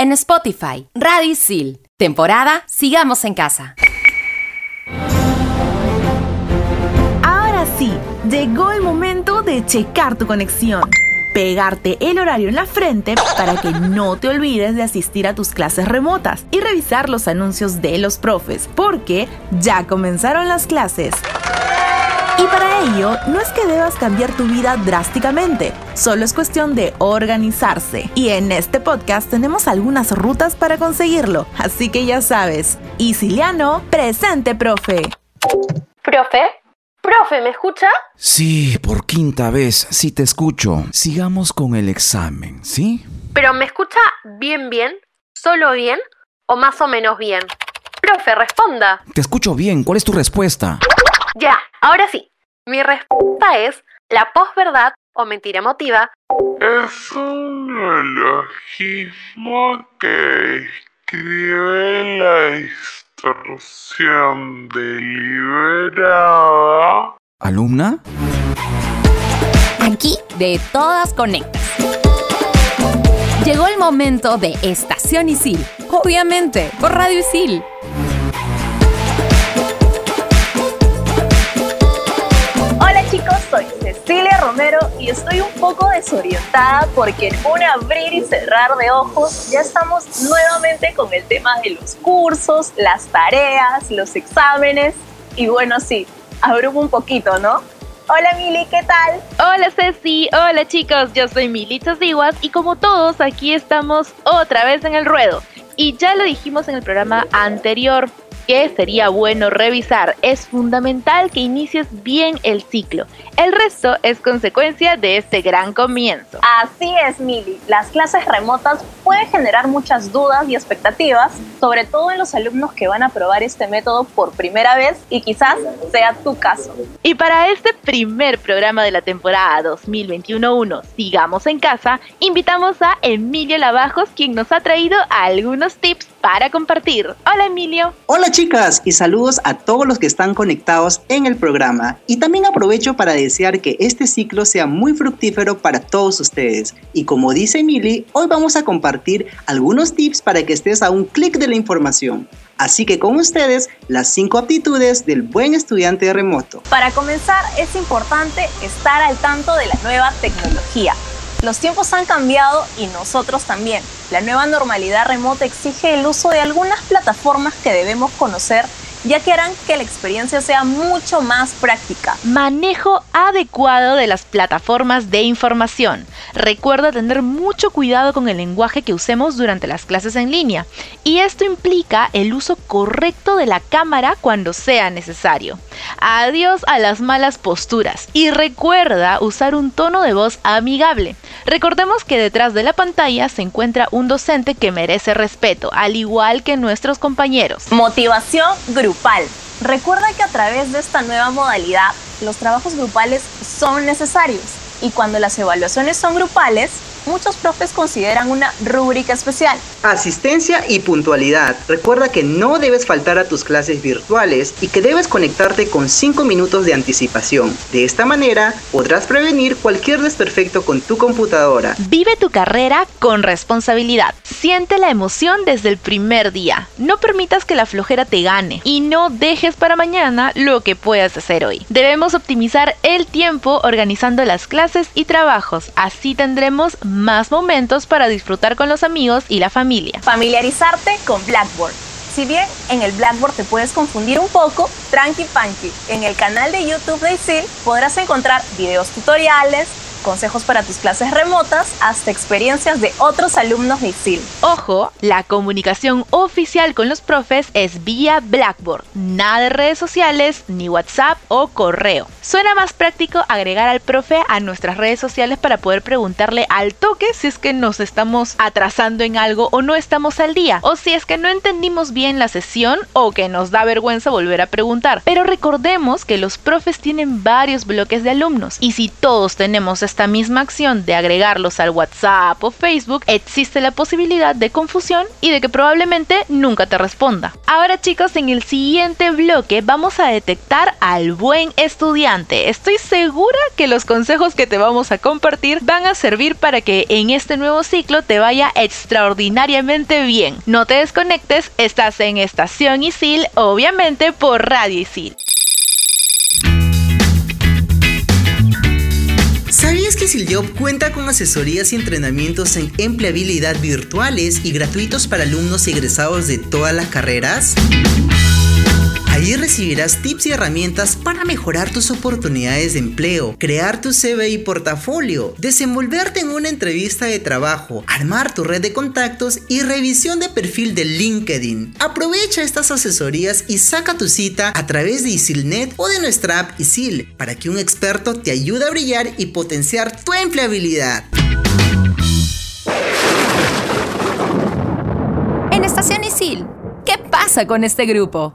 en Spotify. Radisil. Temporada Sigamos en Casa. Ahora sí, llegó el momento de checar tu conexión pegarte el horario en la frente para que no te olvides de asistir a tus clases remotas y revisar los anuncios de los profes, porque ya comenzaron las clases. Y para ello, no es que debas cambiar tu vida drásticamente, solo es cuestión de organizarse. Y en este podcast tenemos algunas rutas para conseguirlo, así que ya sabes. Isiliano, presente, profe. Profe, profe, ¿me escucha? Sí, por quinta vez, sí te escucho. Sigamos con el examen, ¿sí? Pero ¿me escucha bien, bien? ¿Solo bien? ¿O más o menos bien? Profe, responda. Te escucho bien, ¿cuál es tu respuesta? Ya, ahora sí. Mi respuesta es la posverdad o mentira emotiva. Es un neologismo que escribe la instrucción deliberada. ¿Alumna? Aquí de todas conectas. Llegó el momento de Estación Isil. Obviamente, por Radio Isil. Romero y estoy un poco desorientada porque en un abrir y cerrar de ojos ya estamos nuevamente con el tema de los cursos, las tareas, los exámenes y bueno, sí, abrumo un poquito, ¿no? Hola Mili, ¿qué tal? Hola Ceci, hola chicos, yo soy Mili Chasiguas y como todos aquí estamos otra vez en el ruedo. Y ya lo dijimos en el programa anterior, sería bueno revisar. Es fundamental que inicies bien el ciclo. El resto es consecuencia de este gran comienzo. Así es, Mili. Las clases remotas pueden generar muchas dudas y expectativas, sobre todo en los alumnos que van a probar este método por primera vez y quizás sea tu caso. Y para este primer programa de la temporada 2021-1, Sigamos en Casa, invitamos a Emilio Lavajos, quien nos ha traído algunos tips para compartir. Hola Emilio. Hola chicas y saludos a todos los que están conectados en el programa. Y también aprovecho para desear que este ciclo sea muy fructífero para todos ustedes. Y como dice Emily, hoy vamos a compartir algunos tips para que estés a un clic de la información. Así que con ustedes, las 5 aptitudes del buen estudiante remoto. Para comenzar, es importante estar al tanto de la nueva tecnología los tiempos han cambiado y nosotros también. La nueva normalidad remota exige el uso de algunas plataformas que debemos conocer ya que harán que la experiencia sea mucho más práctica. Manejo adecuado de las plataformas de información. Recuerda tener mucho cuidado con el lenguaje que usemos durante las clases en línea y esto implica el uso correcto de la cámara cuando sea necesario. Adiós a las malas posturas y recuerda usar un tono de voz amigable. Recordemos que detrás de la pantalla se encuentra un docente que merece respeto, al igual que nuestros compañeros. Motivación grupal. Recuerda que a través de esta nueva modalidad, los trabajos grupales son necesarios y cuando las evaluaciones son grupales, muchos profes consideran una rúbrica especial. Asistencia y puntualidad. Recuerda que no debes faltar a tus clases virtuales y que debes conectarte con 5 minutos de anticipación. De esta manera podrás prevenir cualquier desperfecto con tu computadora. Vive tu carrera con responsabilidad. Siente la emoción desde el primer día. No permitas que la flojera te gane y no dejes para mañana lo que puedas hacer hoy. Debemos optimizar el tiempo organizando las clases y trabajos. Así tendremos más momentos para disfrutar con los amigos y la familia. Familiarizarte con Blackboard. Si bien en el Blackboard te puedes confundir un poco, tranqui panqui. En el canal de YouTube de ISIL podrás encontrar videos tutoriales, consejos para tus clases remotas, hasta experiencias de otros alumnos de ISIL. Ojo, la comunicación oficial con los profes es vía Blackboard, nada de redes sociales, ni WhatsApp o correo. Suena más práctico agregar al profe a nuestras redes sociales para poder preguntarle al toque si es que nos estamos atrasando en algo o no estamos al día, o si es que no entendimos bien la sesión o que nos da vergüenza volver a preguntar. Pero recordemos que los profes tienen varios bloques de alumnos y si todos tenemos esta misma acción de agregarlos al WhatsApp o Facebook, existe la posibilidad de confusión y de que probablemente nunca te responda. Ahora chicos, en el siguiente bloque vamos a detectar al buen estudiante. Estoy segura que los consejos que te vamos a compartir van a servir para que en este nuevo ciclo te vaya extraordinariamente bien. No te desconectes, estás en Estación Isil, obviamente por Radio Isil. ¿Sabías que Siljob cuenta con asesorías y entrenamientos en empleabilidad virtuales y gratuitos para alumnos egresados de todas las carreras? Allí recibirás tips y herramientas para mejorar tus oportunidades de empleo, crear tu CV y portafolio, desenvolverte en una entrevista de trabajo, armar tu red de contactos y revisión de perfil de LinkedIn. Aprovecha estas asesorías y saca tu cita a través de Isilnet o de nuestra app Isil para que un experto te ayude a brillar y potenciar tu empleabilidad. En Estación Isil, ¿qué pasa con este grupo?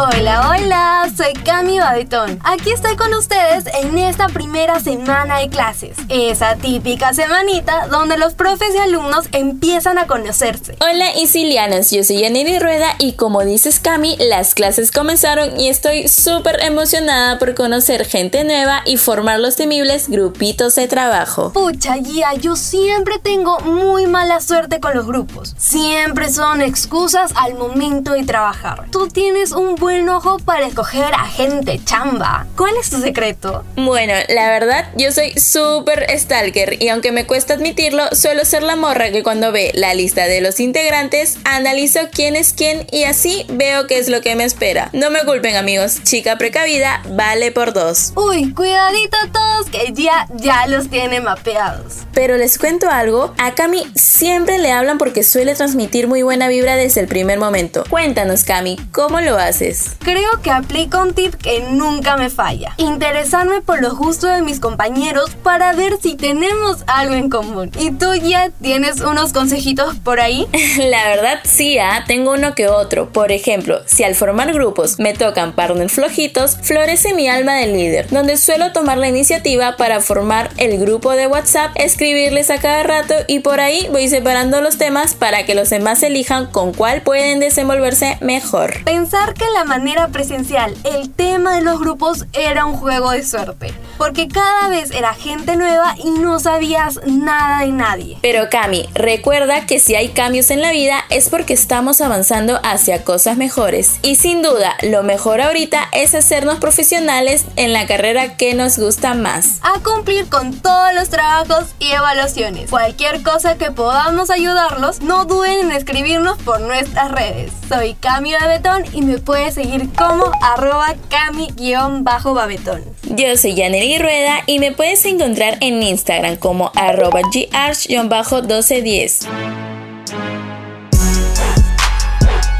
Hola, hola, soy Cami Babetón. Aquí estoy con ustedes en esta primera semana de clases. Esa típica semanita donde los profes y alumnos empiezan a conocerse. Hola Isilianas, yo soy Yaniri Rueda y como dices Cami, las clases comenzaron y estoy súper emocionada por conocer gente nueva y formar los temibles grupitos de trabajo. Pucha, guía, yo siempre tengo muy mala suerte con los grupos. Siempre son excusas al momento de trabajar. Tú tienes un buen buen ojo para escoger a gente chamba. ¿Cuál es tu secreto? Bueno, la verdad, yo soy súper stalker y aunque me cuesta admitirlo, suelo ser la morra que cuando ve la lista de los integrantes, analizo quién es quién y así veo qué es lo que me espera. No me culpen amigos, chica precavida vale por dos. Uy, cuidadito todos que ya, ya los tiene mapeados. Pero les cuento algo, a Cami siempre le hablan porque suele transmitir muy buena vibra desde el primer momento. Cuéntanos Cami, ¿cómo lo haces? Creo que aplico un tip que nunca me falla. Interesarme por los gustos de mis compañeros para ver si tenemos algo en común. ¿Y tú ya tienes unos consejitos por ahí? La verdad sí, ¿ah? tengo uno que otro. Por ejemplo, si al formar grupos me tocan partners flojitos, florece mi alma de líder, donde suelo tomar la iniciativa para formar el grupo de WhatsApp, escribirles a cada rato y por ahí voy separando los temas para que los demás elijan con cuál pueden desenvolverse mejor. Pensar que la manera presencial, el tema de los grupos era un juego de suerte, porque cada vez era gente nueva y no sabías nada de nadie. Pero Cami, recuerda que si hay cambios en la vida es porque estamos avanzando hacia cosas mejores. Y sin duda, lo mejor ahorita es hacernos profesionales en la carrera que nos gusta más. A cumplir con todos los trabajos y evaluaciones. Cualquier cosa que podamos ayudarlos, no duden en escribirnos por nuestras redes. Soy Cami Betón y me puedes seguir como arroba cami-babetón. Yo soy Yaneri Rueda y me puedes encontrar en Instagram como arroba garch-1210.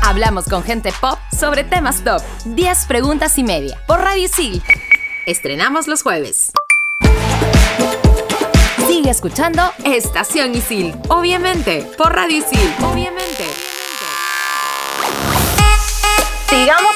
Hablamos con gente pop sobre temas top. 10 preguntas y media. Por Radio Sil. Estrenamos los jueves. Sigue escuchando Estación Isil. Obviamente, por Radio Isil. Obviamente.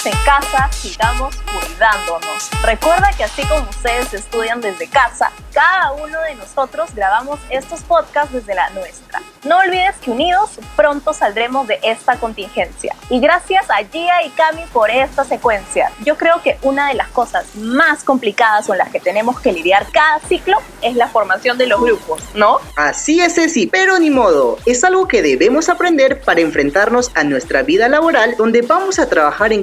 En casa, sigamos cuidándonos. Recuerda que así como ustedes estudian desde casa, cada uno de nosotros grabamos estos podcasts desde la nuestra. No olvides que unidos pronto saldremos de esta contingencia. Y gracias a Gia y Cami por esta secuencia. Yo creo que una de las cosas más complicadas con las que tenemos que lidiar cada ciclo es la formación de los grupos, ¿no? Así es, Ceci, pero ni modo. Es algo que debemos aprender para enfrentarnos a nuestra vida laboral donde vamos a trabajar en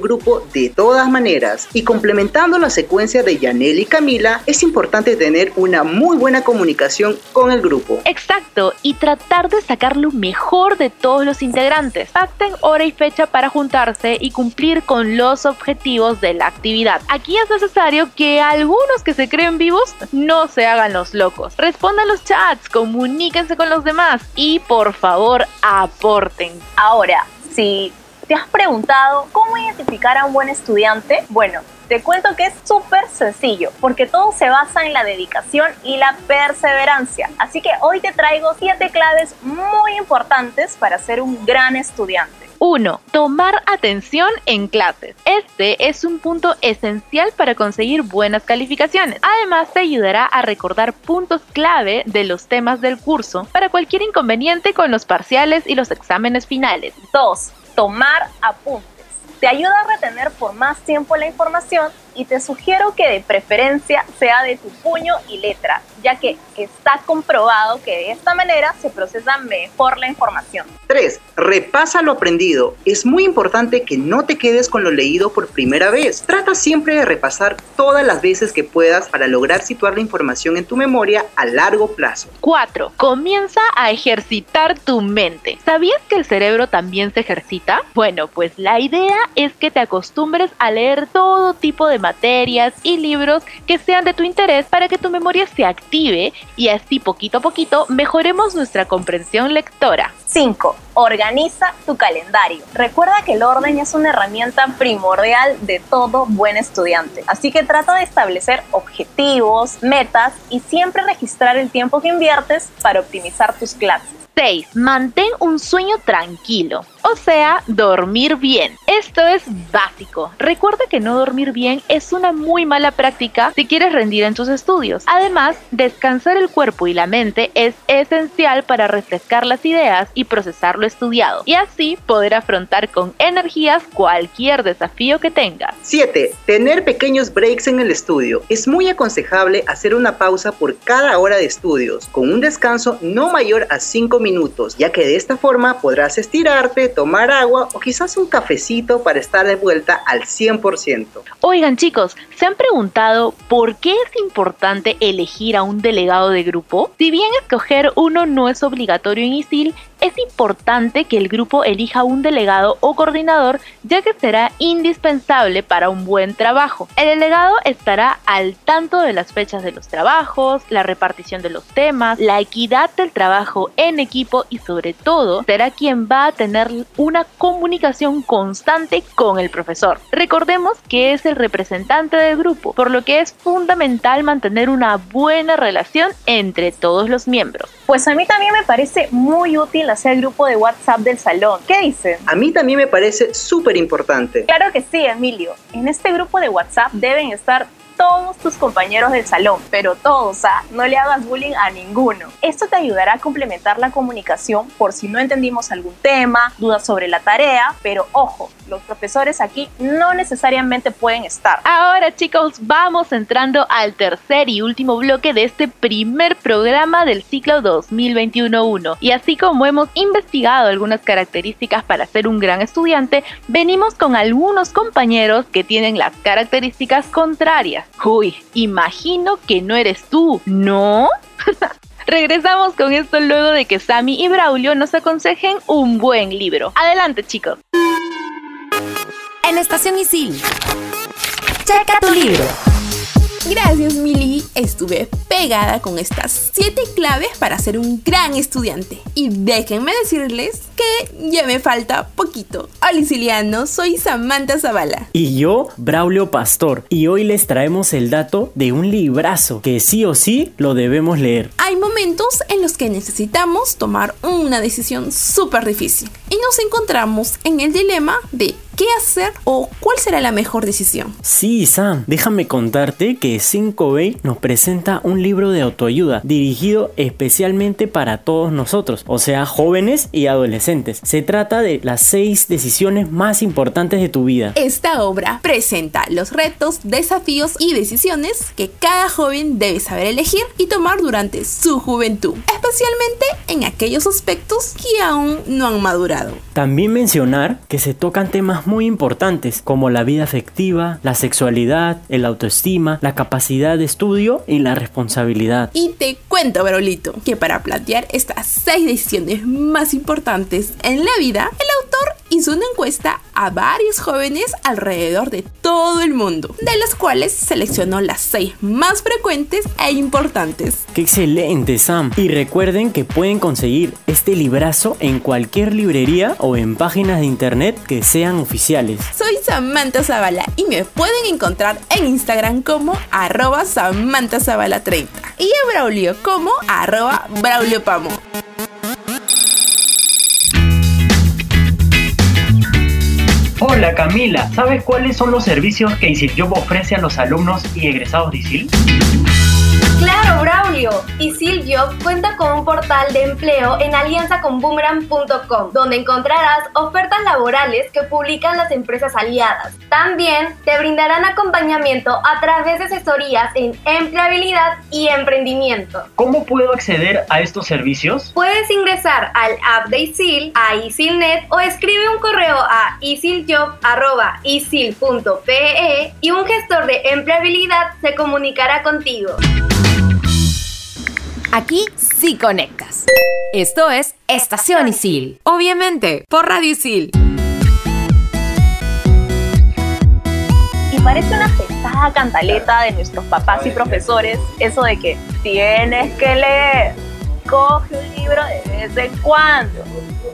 de todas maneras. Y complementando la secuencia de Yanel y Camila, es importante tener una muy buena comunicación con el grupo. Exacto, y tratar de sacar lo mejor de todos los integrantes. Pacten hora y fecha para juntarse y cumplir con los objetivos de la actividad. Aquí es necesario que algunos que se creen vivos no se hagan los locos. Respondan los chats, comuníquense con los demás y por favor aporten. Ahora, si te has preguntado cómo identificar a un buen estudiante, bueno, te cuento que es súper sencillo, porque todo se basa en la dedicación y la perseverancia. Así que hoy te traigo 7 claves muy importantes para ser un gran estudiante. 1. Tomar atención en clases. Este es un punto esencial para conseguir buenas calificaciones. Además, te ayudará a recordar puntos clave de los temas del curso para cualquier inconveniente con los parciales y los exámenes finales. 2. Tomar apuntes. Te ayuda a retener por más tiempo la información y te sugiero que de preferencia sea de tu puño y letra, ya que está comprobado que de esta manera se procesa mejor la información. 3. Repasa lo aprendido. Es muy importante que no te quedes con lo leído por primera vez. Trata siempre de repasar todas las veces que puedas para lograr situar la información en tu memoria a largo plazo. 4. Comienza a ejercitar tu mente. ¿Sabías que el cerebro también se ejercita? Bueno, pues la idea es que te acostumbres a leer todo tipo de materias y libros que sean de tu interés para que tu memoria se active y así poquito a poquito mejoremos nuestra comprensión lectora. 5. Organiza tu calendario. Recuerda que el orden es una herramienta primordial de todo buen estudiante, así que trata de establecer objetivos, metas y siempre registrar el tiempo que inviertes para optimizar tus clases. 6. Mantén un sueño tranquilo, o sea, dormir bien. Esto es básico. Recuerda que no dormir bien es una muy mala práctica si quieres rendir en tus estudios. Además, descansar el cuerpo y la mente es esencial para refrescar las ideas y procesar lo estudiado, y así poder afrontar con energías cualquier desafío que tengas. 7. Tener pequeños breaks en el estudio. Es muy aconsejable hacer una pausa por cada hora de estudios, con un descanso no mayor a 5 minutos, ya que de esta forma podrás estirarte, tomar agua o quizás un cafecito para estar de vuelta al 100%. Oigan chicos, ¿se han preguntado por qué es importante elegir a un delegado de grupo? Si bien escoger uno no es obligatorio en ISIL, es importante que el grupo elija un delegado o coordinador ya que será indispensable para un buen trabajo. El delegado estará al tanto de las fechas de los trabajos, la repartición de los temas, la equidad del trabajo en equipo y sobre todo será quien va a tener una comunicación constante con el profesor. Recordemos que es el representante del grupo, por lo que es fundamental mantener una buena relación entre todos los miembros. Pues a mí también me parece muy útil hacer el grupo de WhatsApp del salón. ¿Qué dicen? A mí también me parece súper importante. Claro que sí, Emilio. En este grupo de WhatsApp deben estar todos tus compañeros del salón, pero todos, sea, no le hagas bullying a ninguno. Esto te ayudará a complementar la comunicación por si no entendimos algún tema, dudas sobre la tarea, pero ojo, los profesores aquí no necesariamente pueden estar. Ahora chicos, vamos entrando al tercer y último bloque de este primer programa del ciclo 2021-1. Y así como hemos investigado algunas características para ser un gran estudiante, venimos con algunos compañeros que tienen las características contrarias. Uy, imagino que no eres tú, ¿no? Regresamos con esto luego de que Sammy y Braulio nos aconsejen un buen libro. Adelante chicos. En Estación Isil. Checa tu libro. Gracias, Mili. Estuve pegada con estas 7 claves para ser un gran estudiante. Y déjenme decirles que ya me falta poquito. Hola, Siciliano, soy Samantha Zavala. Y yo, Braulio Pastor. Y hoy les traemos el dato de un librazo que sí o sí lo debemos leer. Hay momentos en los que necesitamos tomar una decisión súper difícil. Y nos encontramos en el dilema de qué hacer o cuál será la mejor decisión. Sí, Sam, déjame contarte que 5B nos presenta un libro de autoayuda dirigido especialmente para todos nosotros, o sea, jóvenes y adolescentes. Se trata de las 6 decisiones más importantes de tu vida. Esta obra presenta los retos, desafíos y decisiones que cada joven debe saber elegir y tomar durante su juventud, especialmente en aquellos aspectos que aún no han madurado. También mencionar que se tocan temas muy importantes como la vida afectiva, la sexualidad, el autoestima, la capacidad de estudio y la responsabilidad. Y te cuento, Barolito, que para plantear estas seis decisiones más importantes en la vida, el autor hizo una encuesta a varios jóvenes alrededor de todo el mundo, de las cuales seleccionó las seis más frecuentes e importantes. ¡Qué excelente, Sam! Y recuerden que pueden conseguir este librazo en cualquier librería o en páginas de internet que sean oficiales. Soy Samantha Zavala y me pueden encontrar en Instagram como arroba Samantha Zavala 30 y a Braulio como arroba Braulio Pamo. Hola Camila, ¿sabes cuáles son los servicios que ISILJOB ofrece a los alumnos y egresados de ISIL? Claro, Braulio. Isil Job cuenta con un portal de empleo en alianza con boomerang.com, donde encontrarás ofertas laborales que publican las empresas aliadas. También te brindarán acompañamiento a través de asesorías en empleabilidad y emprendimiento. ¿Cómo puedo acceder a estos servicios? Puedes ingresar al app de Isil, a Isilnet o escribe un correo a isiljob.isil.pe y un gestor de empleabilidad se comunicará contigo. Aquí sí conectas. Esto es Estación Isil. Obviamente, por Radio Isil. Y parece una pesada cantaleta de nuestros papás y profesores eso de que tienes que leer, coge un libro de vez en cuando.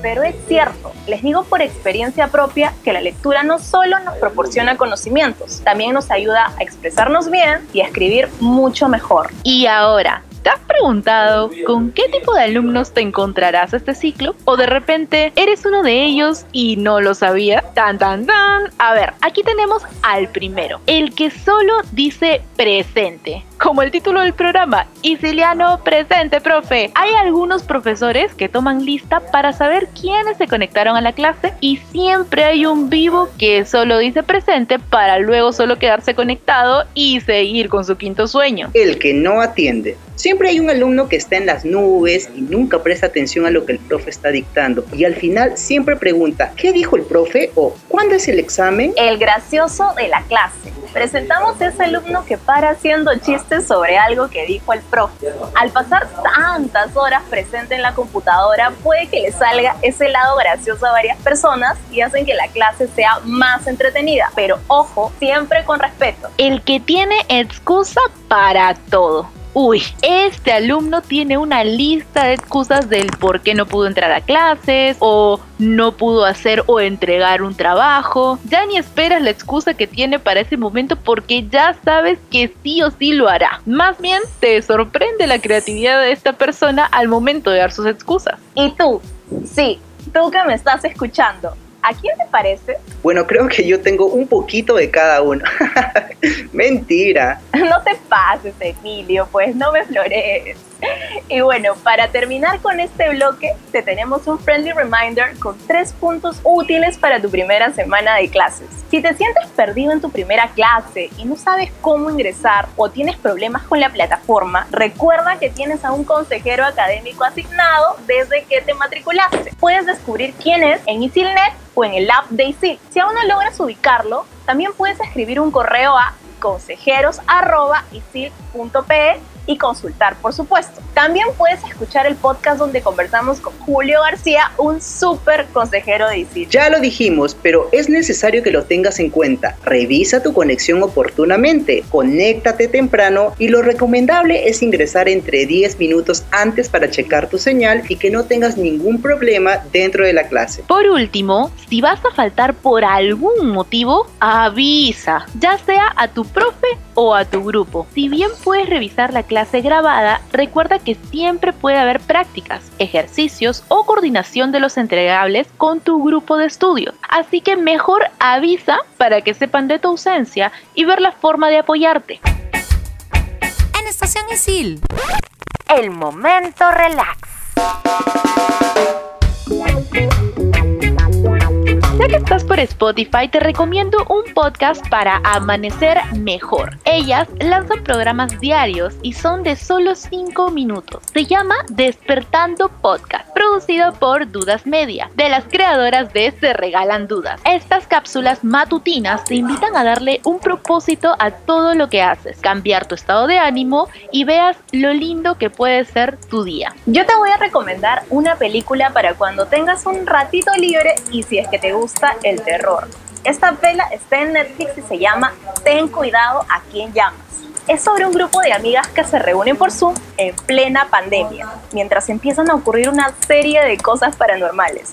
Pero es cierto, les digo por experiencia propia que la lectura no solo nos proporciona conocimientos, también nos ayuda a expresarnos bien y a escribir mucho mejor. Y ahora, ¿Te has preguntado con qué tipo de alumnos te encontrarás este ciclo? ¿O de repente eres uno de ellos y no lo sabía? Tan, tan, tan. A ver, aquí tenemos al primero, el que solo dice presente. Como el título del programa, Isiliano presente, profe. Hay algunos profesores que toman lista para saber quiénes se conectaron a la clase y siempre hay un vivo que solo dice presente para luego solo quedarse conectado y seguir con su quinto sueño. El que no atiende. Siempre hay un alumno que está en las nubes y nunca presta atención a lo que el profe está dictando. Y al final siempre pregunta, ¿qué dijo el profe? o ¿cuándo es el examen? El gracioso de la clase. Presentamos ese alumno que para haciendo chistes sobre algo que dijo el profe. Al pasar tantas horas presente en la computadora, puede que le salga ese lado gracioso a varias personas y hacen que la clase sea más entretenida. Pero ojo, siempre con respeto. El que tiene excusa para todo. Uy, este alumno tiene una lista de excusas del por qué no pudo entrar a clases o no pudo hacer o entregar un trabajo. Ya ni esperas la excusa que tiene para ese momento porque ya sabes que sí o sí lo hará. Más bien te sorprende la creatividad de esta persona al momento de dar sus excusas. ¿Y tú? Sí, tú que me estás escuchando. ¿A quién te parece? Bueno, creo que yo tengo un poquito de cada uno. Mentira. No te pases, Emilio, pues no me flores. Y bueno, para terminar con este bloque, te tenemos un friendly reminder con tres puntos útiles para tu primera semana de clases. Si te sientes perdido en tu primera clase y no sabes cómo ingresar o tienes problemas con la plataforma, recuerda que tienes a un consejero académico asignado desde que te matriculaste. Puedes descubrir quién es en EasyNet o en el app de ISIL. Si aún no logras ubicarlo, también puedes escribir un correo a consejeros.isil.pe y consultar, por supuesto. También puedes escuchar el podcast donde conversamos con Julio García, un súper consejero de ISIL. Ya lo dijimos, pero es necesario que lo tengas en cuenta. Revisa tu conexión oportunamente, conéctate temprano y lo recomendable es ingresar entre 10 minutos antes para checar tu señal y que no tengas ningún problema dentro de la clase. Por último, si vas a faltar por algún motivo, avisa, ya sea a tu profe o a tu grupo. Si bien puedes revisar la clase grabada, recuerda que siempre puede haber prácticas, ejercicios o coordinación de los entregables con tu grupo de estudio. Así que mejor avisa para que sepan de tu ausencia y ver la forma de apoyarte. En Estación Isil. El momento relax. Ya que estás por Spotify, te recomiendo un podcast para amanecer mejor. Ellas lanzan programas diarios y son de solo 5 minutos. Se llama Despertando Podcast, producido por Dudas Media, de las creadoras de Se Regalan Dudas. Estas cápsulas matutinas te invitan a darle un propósito a todo lo que haces, cambiar tu estado de ánimo y veas lo lindo que puede ser tu día. Yo te voy a recomendar una película para cuando tengas un ratito libre y si es que te gusta el terror. Esta vela está en Netflix y se llama Ten cuidado a quien llamas. Es sobre un grupo de amigas que se reúnen por Zoom en plena pandemia, mientras empiezan a ocurrir una serie de cosas paranormales.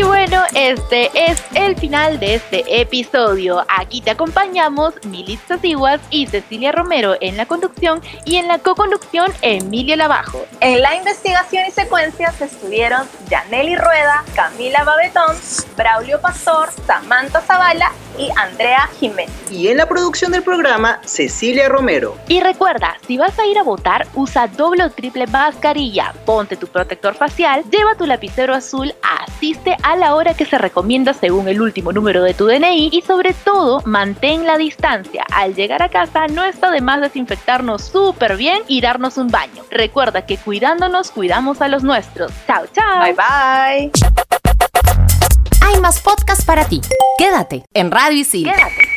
Y bueno, este es el final de este episodio. Aquí te acompañamos Militza Siguas y Cecilia Romero en la conducción y en la co-conducción Emilia Lavajo. En la investigación y secuencias estuvieron Yaneli Rueda, Camila Babetón, Braulio Pastor, Samantha Zavala y Andrea Jiménez. Y en la producción del programa, Cecilia Romero. Y recuerda, si vas a ir a votar, usa doble o triple mascarilla, ponte tu protector facial, lleva tu lapicero azul, asiste a la hora que se recomienda según el último número de tu DNI y sobre todo mantén la distancia. Al llegar a casa no está de más desinfectarnos súper bien y darnos un baño. Recuerda que cuidándonos cuidamos a los nuestros. Chao, chao. Bye bye. Hay más podcasts para ti. Quédate en Radio Isil. Quédate.